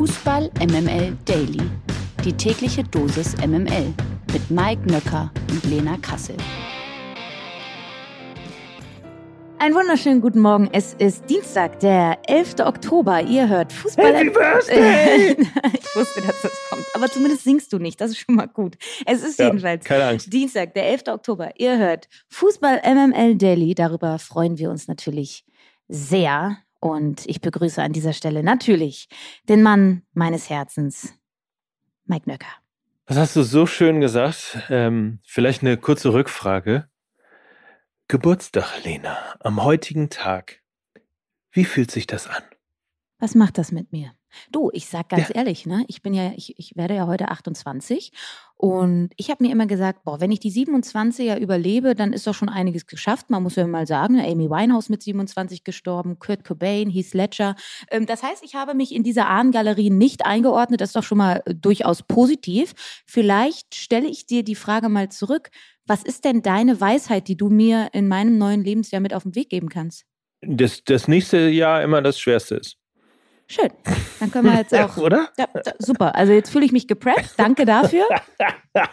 Fußball MML Daily. Die tägliche Dosis MML mit Mike Nöcker und Lena Kassel. Einen wunderschönen guten Morgen. Es ist Dienstag, der 11. Oktober. Ihr hört Fußball. Happy Birthday! ich wusste, dass das kommt. Aber zumindest singst du nicht. Das ist schon mal gut. Es ist Ja, jedenfalls keine Angst. Dienstag, der 11. Oktober. Ihr hört Fußball MML Daily. Darüber freuen wir uns natürlich sehr. Und ich begrüße an dieser Stelle natürlich den Mann meines Herzens, Mike Nöcker. Das hast du so schön gesagt. Ähm, vielleicht eine kurze Rückfrage. Geburtstag, Lena, am heutigen Tag. Wie fühlt sich das an? Was macht das mit mir? Du, ich sag ganz Ja. ehrlich, ne? Ich bin ja, ich, ich werde ja heute 28 und ich habe mir immer gesagt, boah, wenn ich die 27er überlebe, dann ist doch schon einiges geschafft. Man muss ja mal sagen, ne, Amy Winehouse mit 27 gestorben, Kurt Cobain, Heath Ledger. Ähm, das heißt, ich habe mich in dieser Ahnengalerie nicht eingeordnet. Das ist doch schon mal äh, durchaus positiv. Vielleicht stelle ich dir die Frage mal zurück. Was ist denn deine Weisheit, die du mir in meinem neuen Lebensjahr mit auf den Weg geben kannst? Das, das nächste Jahr immer das Schwerste ist. Schön. Dann können wir jetzt auch. oder? Ja, super. Also jetzt fühle ich mich gepreppt. Danke dafür.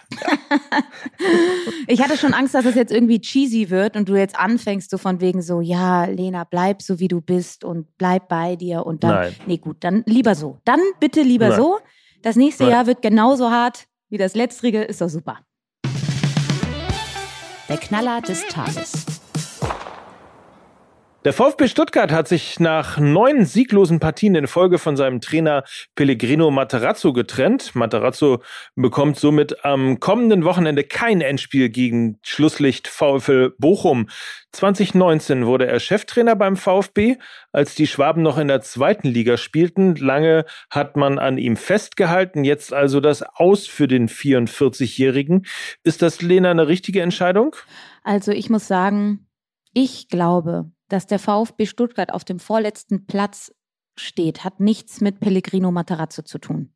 ich hatte schon Angst, dass es jetzt irgendwie cheesy wird und du jetzt anfängst so von wegen so, ja, Lena, bleib so wie du bist und bleib bei dir und dann. Nein. Nee, gut, dann lieber so. Dann bitte lieber Nein. so. Das nächste Nein. Jahr wird genauso hart wie das letztrige. Ist doch super. Der Knaller des Tages. Der VfB Stuttgart hat sich nach neun sieglosen Partien in Folge von seinem Trainer Pellegrino Materazzo getrennt. Materazzo bekommt somit am kommenden Wochenende kein Endspiel gegen Schlusslicht VfL Bochum. 2019 wurde er Cheftrainer beim VfB, als die Schwaben noch in der zweiten Liga spielten. Lange hat man an ihm festgehalten, jetzt also das Aus für den 44-Jährigen. Ist das, Lena, eine richtige Entscheidung? Also ich muss sagen, ich glaube, dass der VfB Stuttgart auf dem vorletzten Platz steht, hat nichts mit Pellegrino Matarazzo zu tun.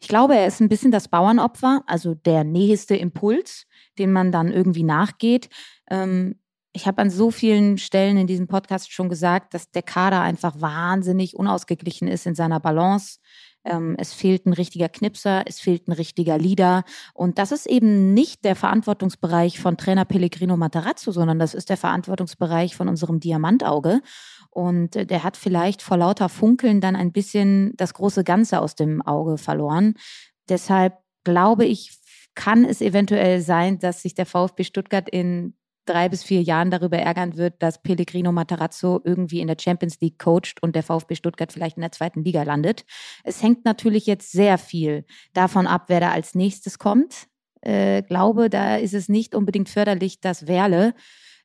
Ich glaube, er ist ein bisschen das Bauernopfer, also der nächste Impuls, den man dann irgendwie nachgeht. Ähm, ich habe an so vielen Stellen in diesem Podcast schon gesagt, dass der Kader einfach wahnsinnig unausgeglichen ist in seiner Balance. Ähm, es fehlt ein richtiger Knipser, es fehlt ein richtiger Leader. Und das ist eben nicht der Verantwortungsbereich von Trainer Pellegrino Matarazzo, sondern das ist der Verantwortungsbereich von unserem Diamantauge. Und äh, der hat vielleicht vor lauter Funkeln dann ein bisschen das große Ganze aus dem Auge verloren. Deshalb glaube ich, kann es eventuell sein, dass sich der VfB Stuttgart in drei bis vier Jahren darüber ärgern wird, dass Pellegrino Matarazzo irgendwie in der Champions League coacht und der VfB Stuttgart vielleicht in der zweiten Liga landet. Es hängt natürlich jetzt sehr viel davon ab, wer da als nächstes kommt. Äh, glaube, da ist es nicht unbedingt förderlich, dass Werle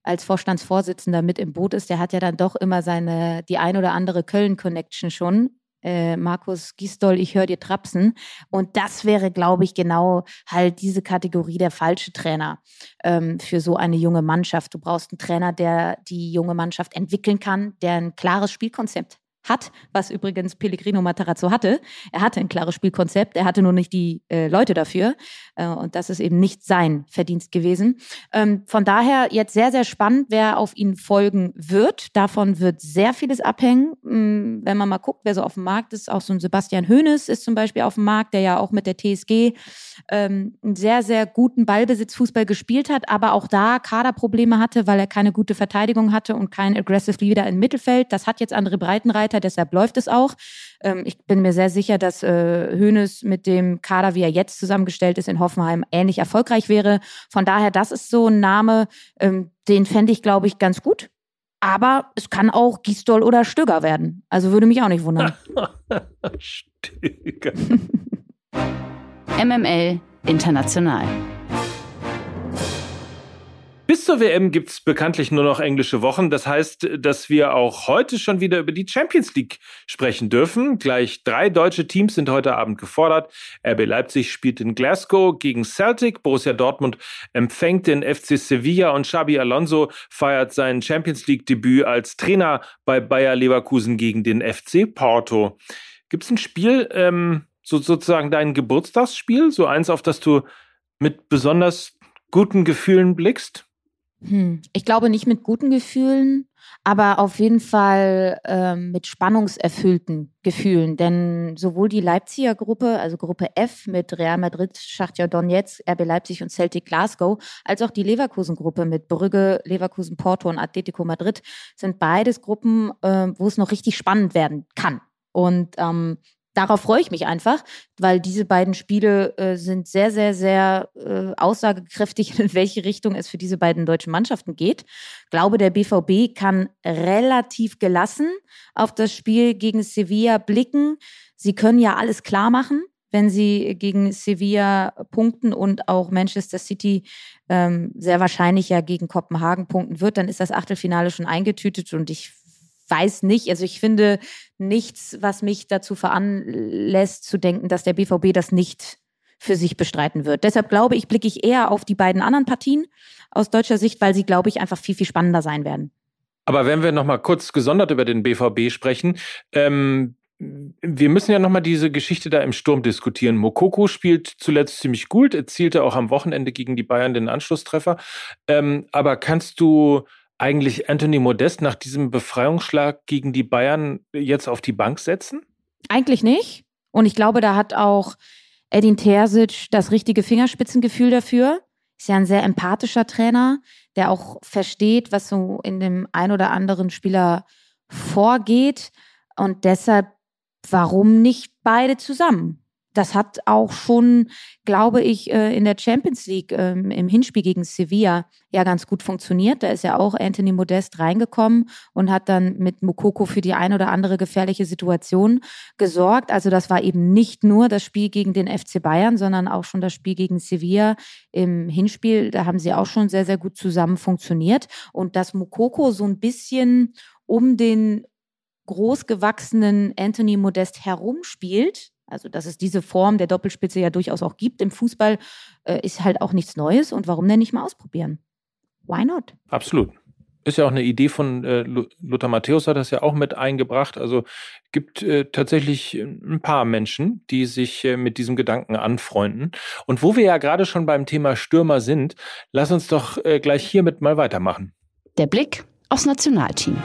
als Vorstandsvorsitzender mit im Boot ist. Der hat ja dann doch immer seine, die ein oder andere Köln-Connection schon. Äh, Markus Gisdol, ich höre dir trapsen. Und das wäre, glaube ich, genau halt diese Kategorie der falsche Trainer ähm, für so eine junge Mannschaft. Du brauchst einen Trainer, der die junge Mannschaft entwickeln kann, der ein klares Spielkonzept hat, was übrigens Pellegrino Matarazzo hatte. Er hatte ein klares Spielkonzept, er hatte nur nicht die äh, Leute dafür. Äh, und das ist eben nicht sein Verdienst gewesen. Ähm, von daher jetzt sehr, sehr spannend, wer auf ihn folgen wird. Davon wird sehr vieles abhängen. Mm, Wenn man mal guckt, wer so auf dem Markt ist, auch so ein Sebastian Hoeneß ist zum Beispiel auf dem Markt, der ja auch mit der TSG ähm, einen sehr, sehr guten Ballbesitzfußball gespielt hat, aber auch da Kaderprobleme hatte, weil er keine gute Verteidigung hatte und kein Aggressive Leader im Mittelfeld. Das hat jetzt andere Breitenreiter, deshalb läuft es auch. Ähm, ich bin mir sehr sicher, dass äh, Hoeneß mit dem Kader, wie er jetzt zusammengestellt ist, in Hoffenheim ähnlich erfolgreich wäre. Von daher, das ist so ein Name, ähm, den fände ich, glaube ich, ganz gut. Aber es kann auch Gisdol oder Stöger werden. Also würde mich auch nicht wundern. Stöger. MML International. Bis zur WM gibt's bekanntlich nur noch englische Wochen. Das heißt, dass wir auch heute schon wieder über die Champions League sprechen dürfen. Gleich drei deutsche Teams sind heute Abend gefordert. RB Leipzig spielt in Glasgow gegen Celtic. Borussia Dortmund empfängt den FC Sevilla und Xabi Alonso feiert sein Champions League Debüt als Trainer bei Bayer Leverkusen gegen den FC Porto. Gibt's ein Spiel, ähm, so sozusagen dein Geburtstagsspiel, so eins, auf das du mit besonders guten Gefühlen blickst? Hm. Ich glaube nicht mit guten Gefühlen, aber auf jeden Fall äh, mit spannungserfüllten Gefühlen. Denn sowohl die Leipziger Gruppe, also Gruppe F mit Real Madrid, Schachtja Donetsk, RB Leipzig und Celtic Glasgow, als auch die Leverkusen-Gruppe mit Brügge, Leverkusen, Porto und Atletico Madrid sind beides Gruppen, äh, wo es noch richtig spannend werden kann. Und ähm, darauf freue ich mich einfach, weil diese beiden Spiele äh, sind sehr, sehr, sehr äh, aussagekräftig, in welche Richtung es für diese beiden deutschen Mannschaften geht. Glaube, der BVB kann relativ gelassen auf das Spiel gegen Sevilla blicken. Sie können ja alles klar machen, wenn sie gegen Sevilla punkten und auch Manchester City ähm, sehr wahrscheinlich ja gegen Kopenhagen punkten wird, dann ist das Achtelfinale schon eingetütet und ich weiß nicht, also ich finde nichts, was mich dazu veranlässt zu denken, dass der BVB das nicht für sich bestreiten wird. Deshalb glaube ich, blicke ich eher auf die beiden anderen Partien aus deutscher Sicht, weil sie, glaube ich, einfach viel, viel spannender sein werden. Aber wenn wir noch mal kurz gesondert über den BVB sprechen, ähm, wir müssen ja noch mal diese Geschichte da im Sturm diskutieren. Mokoko spielt zuletzt ziemlich gut, erzielte auch am Wochenende gegen die Bayern den Anschlusstreffer. Ähm, aber kannst du eigentlich Anthony Modest nach diesem Befreiungsschlag gegen die Bayern jetzt auf die Bank setzen? Eigentlich nicht. Und ich glaube, da hat auch Edin Terzic das richtige Fingerspitzengefühl dafür. Ist ja ein sehr empathischer Trainer, der auch versteht, was so in dem ein oder anderen Spieler vorgeht. Und deshalb, warum nicht beide zusammen? Das hat auch schon, glaube ich, äh, in der Champions League ähm, im Hinspiel gegen Sevilla ja ganz gut funktioniert. Da ist ja auch Anthony Modest reingekommen und hat dann mit Mukoko für die ein oder andere gefährliche Situation gesorgt. Also das war eben nicht nur das Spiel gegen den FC Bayern, sondern auch schon das Spiel gegen Sevilla im Hinspiel. Da haben sie auch schon sehr, sehr gut zusammen funktioniert. Und dass Mukoko so ein bisschen um den großgewachsenen Anthony Modest herumspielt, also, dass es diese Form der Doppelspitze ja durchaus auch gibt im Fußball, äh, ist halt auch nichts Neues. Und warum denn nicht mal ausprobieren? Why not? Absolut. Ist ja auch eine Idee von äh, Lothar Matthäus hat das ja auch mit eingebracht. Also gibt äh, tatsächlich ein paar Menschen, die sich äh, mit diesem Gedanken anfreunden. Und wo wir ja gerade schon beim Thema Stürmer sind, lass uns doch äh, gleich hiermit mal weitermachen. Der Blick aufs Nationalteam.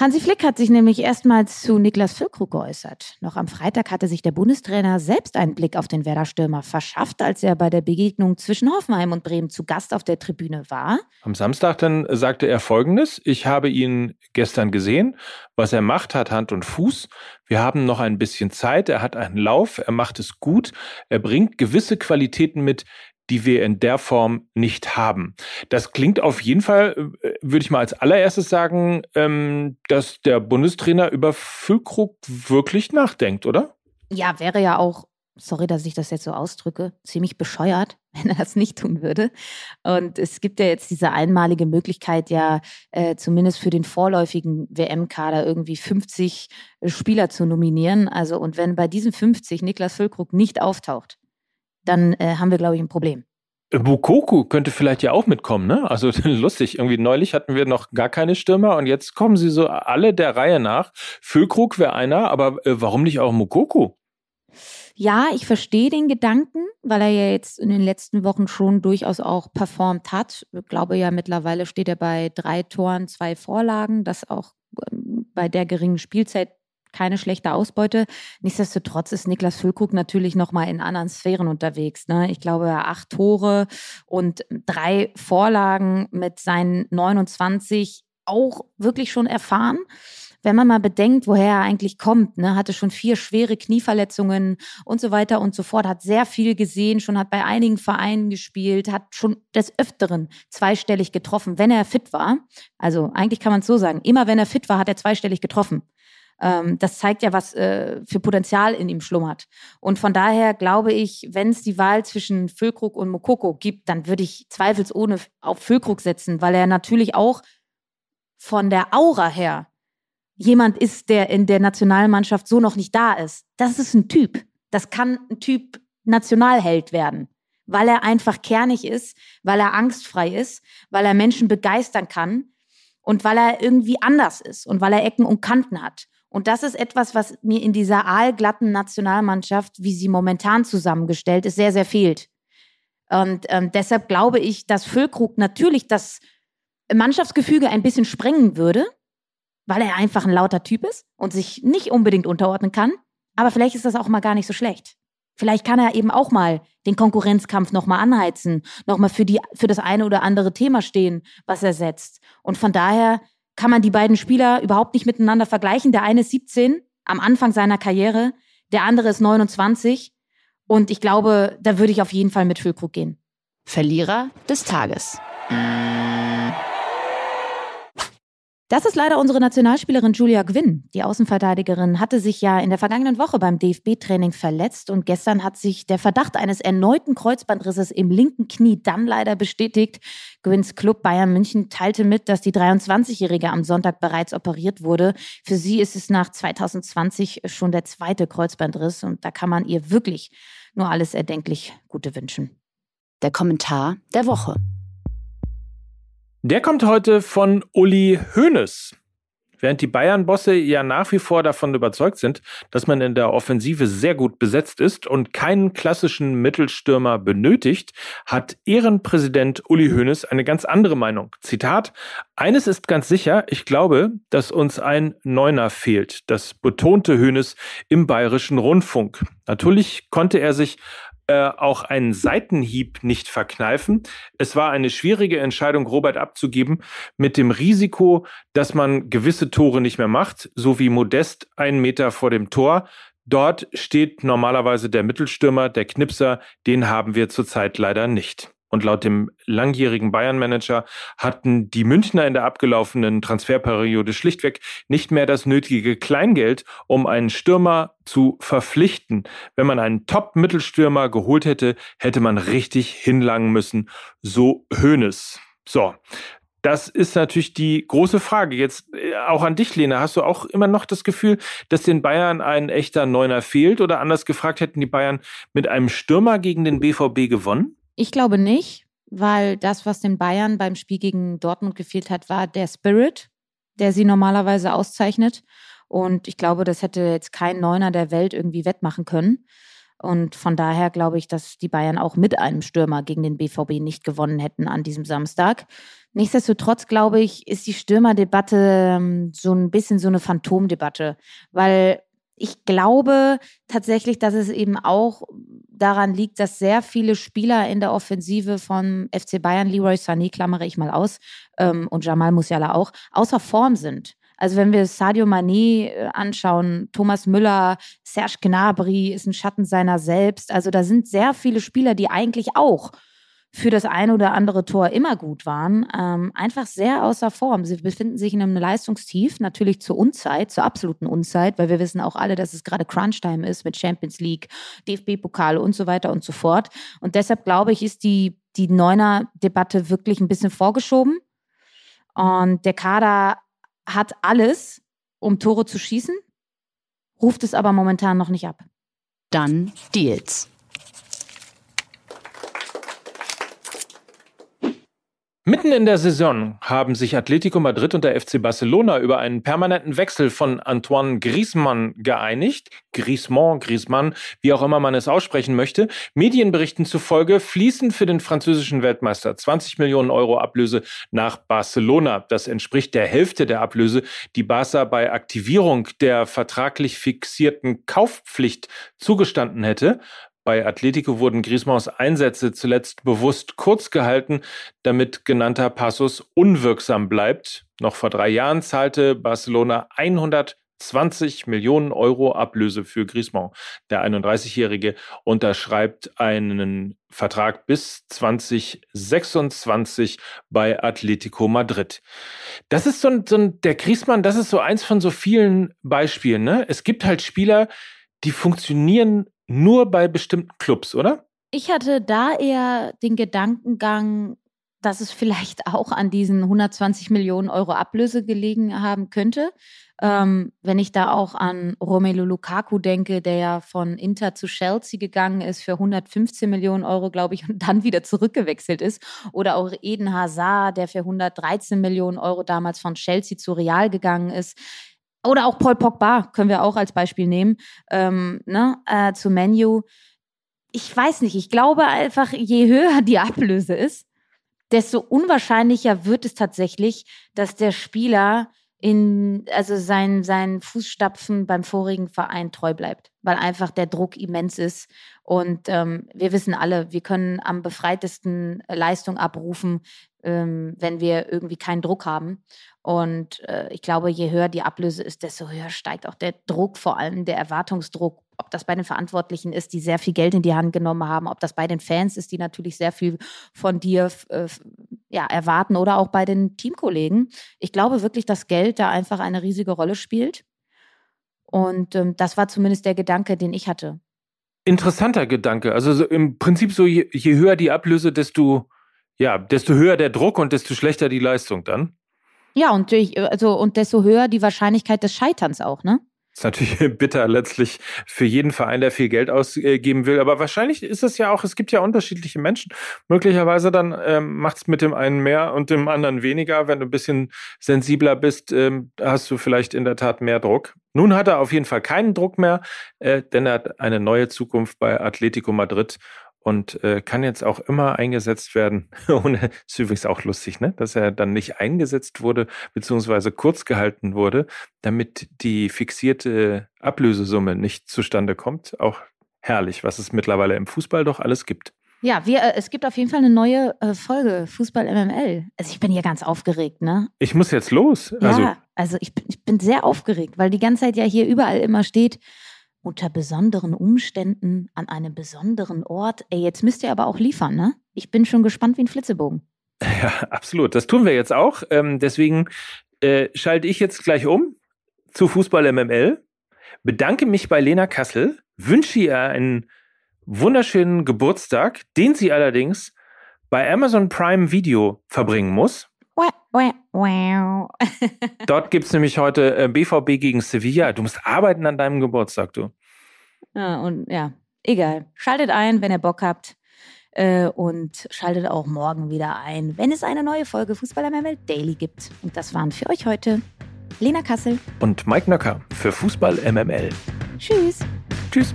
Hansi Flick hat sich nämlich erstmals zu Niklas Füllkrug geäußert. Noch am Freitag hatte sich der Bundestrainer selbst einen Blick auf den Werder-Stürmer verschafft, als er bei der Begegnung zwischen Hoffenheim und Bremen zu Gast auf der Tribüne war. Am Samstag dann sagte er Folgendes. Ich habe ihn gestern gesehen. Was er macht, hat Hand und Fuß. Wir haben noch ein bisschen Zeit. Er hat einen Lauf. Er macht es gut. Er bringt gewisse Qualitäten mit, die wir in der Form nicht haben. Das klingt auf jeden Fall, äh, würde ich mal als allererstes sagen, ähm, dass der Bundestrainer über Füllkrug wirklich nachdenkt, oder? Ja, wäre ja auch sorry, dass ich das jetzt so ausdrücke, ziemlich bescheuert, wenn er das nicht tun würde. Und es gibt ja jetzt diese einmalige Möglichkeit, ja äh, zumindest für den vorläufigen WM-Kader irgendwie 50 Spieler zu nominieren. Also und wenn bei diesen 50 Niklas Füllkrug nicht auftaucht, dann äh, haben wir, glaube ich, ein Problem. Bukoku könnte vielleicht ja auch mitkommen, ne? Also lustig, irgendwie neulich hatten wir noch gar keine Stürmer und jetzt kommen sie so alle der Reihe nach. Füllkrug wäre einer, aber äh, warum nicht auch Mukoku? Ja, ich verstehe den Gedanken, weil er ja jetzt in den letzten Wochen schon durchaus auch performt hat. Ich glaube ja, mittlerweile steht er bei drei Toren, zwei Vorlagen, das auch ähm, bei der geringen Spielzeit keine schlechte Ausbeute. Nichtsdestotrotz ist Niklas Füllkrug natürlich noch mal in anderen Sphären unterwegs. Ne? Ich glaube, acht Tore und drei Vorlagen mit seinen 29 auch wirklich schon erfahren. Wenn man mal bedenkt, woher er eigentlich kommt, ne, hatte schon vier schwere Knieverletzungen und so weiter und so fort, hat sehr viel gesehen, schon hat bei einigen Vereinen gespielt, hat schon des Öfteren zweistellig getroffen, wenn er fit war. Also eigentlich kann man es so sagen, immer wenn er fit war, hat er zweistellig getroffen. Ähm, das zeigt ja, was äh, für Potenzial in ihm schlummert. Und von daher glaube ich, wenn es die Wahl zwischen Füllkrug und Mokoko gibt, dann würde ich zweifelsohne auf Füllkrug setzen, weil er natürlich auch von der Aura her jemand ist, der in der Nationalmannschaft so noch nicht da ist. Das ist ein Typ. Das kann ein Typ Nationalheld werden, weil er einfach kernig ist, weil er angstfrei ist, weil er Menschen begeistern kann und weil er irgendwie anders ist und weil er Ecken und Kanten hat. Und das ist etwas, was mir in dieser aalglatten Nationalmannschaft, wie sie momentan zusammengestellt ist, sehr, sehr fehlt. Und ähm, deshalb glaube ich, dass Füllkrug natürlich das Mannschaftsgefüge ein bisschen sprengen würde, weil er einfach ein lauter Typ ist und sich nicht unbedingt unterordnen kann. Aber vielleicht ist das auch mal gar nicht so schlecht. Vielleicht kann er eben auch mal den Konkurrenzkampf nochmal anheizen, nochmal für, für das eine oder andere Thema stehen, was er setzt. Und von daher kann man die beiden Spieler überhaupt nicht miteinander vergleichen. Der eine ist 17 am Anfang seiner Karriere, der andere ist 29. Und ich glaube, da würde ich auf jeden Fall mit Füllkrug gehen. Verlierer des Tages. Das ist leider unsere Nationalspielerin Julia Gwynn. Die Außenverteidigerin hatte sich ja in der vergangenen Woche beim DFB-Training verletzt und gestern hat sich der Verdacht eines erneuten Kreuzbandrisses im linken Knie dann leider bestätigt. Gwynns Club Bayern München teilte mit, dass die 23-Jährige am Sonntag bereits operiert wurde. Für sie ist es nach 2020 schon der zweite Kreuzbandriss und da kann man ihr wirklich nur alles erdenklich Gute wünschen. Der Kommentar der Woche. Der kommt heute von Uli Hoeneß. Während die Bayern-Bosse ja nach wie vor davon überzeugt sind, dass man in der Offensive sehr gut besetzt ist und keinen klassischen Mittelstürmer benötigt, hat Ehrenpräsident Uli Hoeneß eine ganz andere Meinung. Zitat, eines ist ganz sicher, ich glaube, dass uns ein Neuner fehlt. Das betonte Hoeneß im bayerischen Rundfunk. Natürlich konnte er sich äh, auch einen Seitenhieb nicht verkneifen. Es war eine schwierige Entscheidung, Robert abzugeben, mit dem Risiko, dass man gewisse Tore nicht mehr macht, so wie Modest einen Meter vor dem Tor. Dort steht normalerweise der Mittelstürmer, der Knipser, den haben wir zurzeit leider nicht. Und laut dem langjährigen Bayern-Manager hatten die Münchner in der abgelaufenen Transferperiode schlichtweg nicht mehr das nötige Kleingeld, um einen Stürmer zu verpflichten. Wenn man einen Top-Mittelstürmer geholt hätte, hätte man richtig hinlangen müssen. So Hönes. So. Das ist natürlich die große Frage. Jetzt äh, auch an dich, Lena. Hast du auch immer noch das Gefühl, dass den Bayern ein echter Neuner fehlt? Oder anders gefragt, hätten die Bayern mit einem Stürmer gegen den BVB gewonnen? Ich glaube nicht, weil das, was den Bayern beim Spiel gegen Dortmund gefehlt hat, war der Spirit, der sie normalerweise auszeichnet. Und ich glaube, das hätte jetzt kein Neuner der Welt irgendwie wettmachen können. Und von daher glaube ich, dass die Bayern auch mit einem Stürmer gegen den BVB nicht gewonnen hätten an diesem Samstag. Nichtsdestotrotz glaube ich, ist die Stürmerdebatte ähm, so ein bisschen so eine Phantomdebatte, weil ich glaube tatsächlich, dass es eben auch daran liegt, dass sehr viele Spieler in der Offensive von FC Bayern, Leroy Sané klammere ich mal aus, ähm, und Jamal Musiala auch, außer Form sind. Also wenn wir Sadio Mané äh, anschauen, Thomas Müller, Serge Gnabry ist ein Schatten seiner selbst. Also da sind sehr viele Spieler, die eigentlich auch für das eine oder andere Tor immer gut waren, ähm, einfach sehr außer Form. Sie befinden sich in einem Leistungstief, natürlich zur Unzeit, zur absoluten Unzeit, weil wir wissen auch alle, dass es gerade Crunch-Time ist mit Champions League, DFB-Pokale und so weiter und so fort. Und deshalb glaube ich, ist die, die Neuner-Debatte wirklich ein bisschen vorgeschoben. Und der Kader hat alles, um Tore zu schießen, ruft es aber momentan noch nicht ab. Dann Deals. Mitten in der Saison haben sich Atletico Madrid und der FC Barcelona über einen permanenten Wechsel von Antoine Griezmann geeinigt. Griezmann, Griezmann, wie auch immer man es aussprechen möchte. Medienberichten zufolge fließen für den französischen Weltmeister 20 Millionen Euro Ablöse nach Barcelona. Das entspricht der Hälfte der Ablöse, die Barca bei Aktivierung der vertraglich fixierten Kaufpflicht zugestanden hätte. Bei Atletico wurden Griezmanns Einsätze zuletzt bewusst kurz gehalten, damit genannter Passus unwirksam bleibt. Noch vor drei Jahren zahlte Barcelona 120 Millionen Euro Ablöse für Griezmann. Der 31-Jährige unterschreibt einen Vertrag bis 2026 bei Atletico Madrid. Das ist so ein, so ein der Griezmann, das ist so eins von so vielen Beispielen. Ne? Es gibt halt Spieler, die funktionieren nur bei bestimmten Clubs, oder? Ich hatte da eher den Gedankengang, dass es vielleicht auch an diesen 120 Millionen Euro Ablöse gelegen haben könnte. Ähm, wenn ich da auch an Romelu Lukaku denke, der ja von Inter zu Chelsea gegangen ist für 115 Millionen Euro, glaube ich, und dann wieder zurückgewechselt ist. Oder auch Eden Hazard, der für 113 Millionen Euro damals von Chelsea zu Real gegangen ist. Oder auch Paul Pogba können wir auch als Beispiel nehmen, ähm, ne, äh, zu Menu. ich weiß nicht, ich glaube einfach, je höher die Ablöse ist, desto unwahrscheinlicher wird es tatsächlich, dass der Spieler in, also sein, seinen Fußstapfen beim vorigen Verein treu bleibt, weil einfach der Druck immens ist. Und ähm, wir wissen alle, wir können am befreitesten Leistung abrufen, ähm, wenn wir irgendwie keinen Druck haben. Und äh, ich glaube, je höher die Ablöse ist, desto höher steigt auch der Druck, vor allem der Erwartungsdruck ob das bei den Verantwortlichen ist, die sehr viel Geld in die Hand genommen haben, ob das bei den Fans ist, die natürlich sehr viel von dir äh, ja, erwarten oder auch bei den Teamkollegen. Ich glaube wirklich, dass Geld da einfach eine riesige Rolle spielt. Und ähm, das war zumindest der Gedanke, den ich hatte. Interessanter Gedanke. Also so im Prinzip so, je, je höher die Ablöse, desto, ja, desto höher der Druck und desto schlechter die Leistung dann. Ja, und, also, und desto höher die Wahrscheinlichkeit des Scheiterns auch, ne? Ist natürlich bitter letztlich für jeden Verein, der viel Geld ausgeben will. Aber wahrscheinlich ist es ja auch, es gibt ja unterschiedliche Menschen. Möglicherweise dann ähm, macht es mit dem einen mehr und dem anderen weniger. Wenn du ein bisschen sensibler bist, ähm, hast du vielleicht in der Tat mehr Druck. Nun hat er auf jeden Fall keinen Druck mehr, äh, denn er hat eine neue Zukunft bei Atletico Madrid und äh, kann jetzt auch immer eingesetzt werden. und ist übrigens auch lustig, ne? dass er dann nicht eingesetzt wurde, beziehungsweise kurz gehalten wurde, damit die fixierte Ablösesumme nicht zustande kommt. Auch herrlich, was es mittlerweile im Fußball doch alles gibt. Ja, wir, äh, es gibt auf jeden Fall eine neue äh, Folge Fußball MML. Also ich bin hier ganz aufgeregt, ne? Ich muss jetzt los. Also, ja, also ich, ich bin sehr aufgeregt, weil die ganze Zeit ja hier überall immer steht, unter besonderen Umständen an einem besonderen Ort. Ey, jetzt müsst ihr aber auch liefern, ne? Ich bin schon gespannt wie ein Flitzebogen. Ja, absolut. Das tun wir jetzt auch. Ähm, deswegen äh, schalte ich jetzt gleich um zu Fußball MML, bedanke mich bei Lena Kassel, wünsche ihr einen wunderschönen Geburtstag, den sie allerdings bei Amazon Prime Video verbringen muss. Dort gibt es nämlich heute BVB äh, gegen Sevilla. Du musst arbeiten an deinem Geburtstag, du. Ja, und ja, egal. Schaltet ein, wenn ihr Bock habt. Äh, und schaltet auch morgen wieder ein, wenn es eine neue Folge Fußball MML Daily gibt. Und das waren für euch heute Lena Kassel und Mike Nöcker für Fußball MML. Tschüss. Tschüss.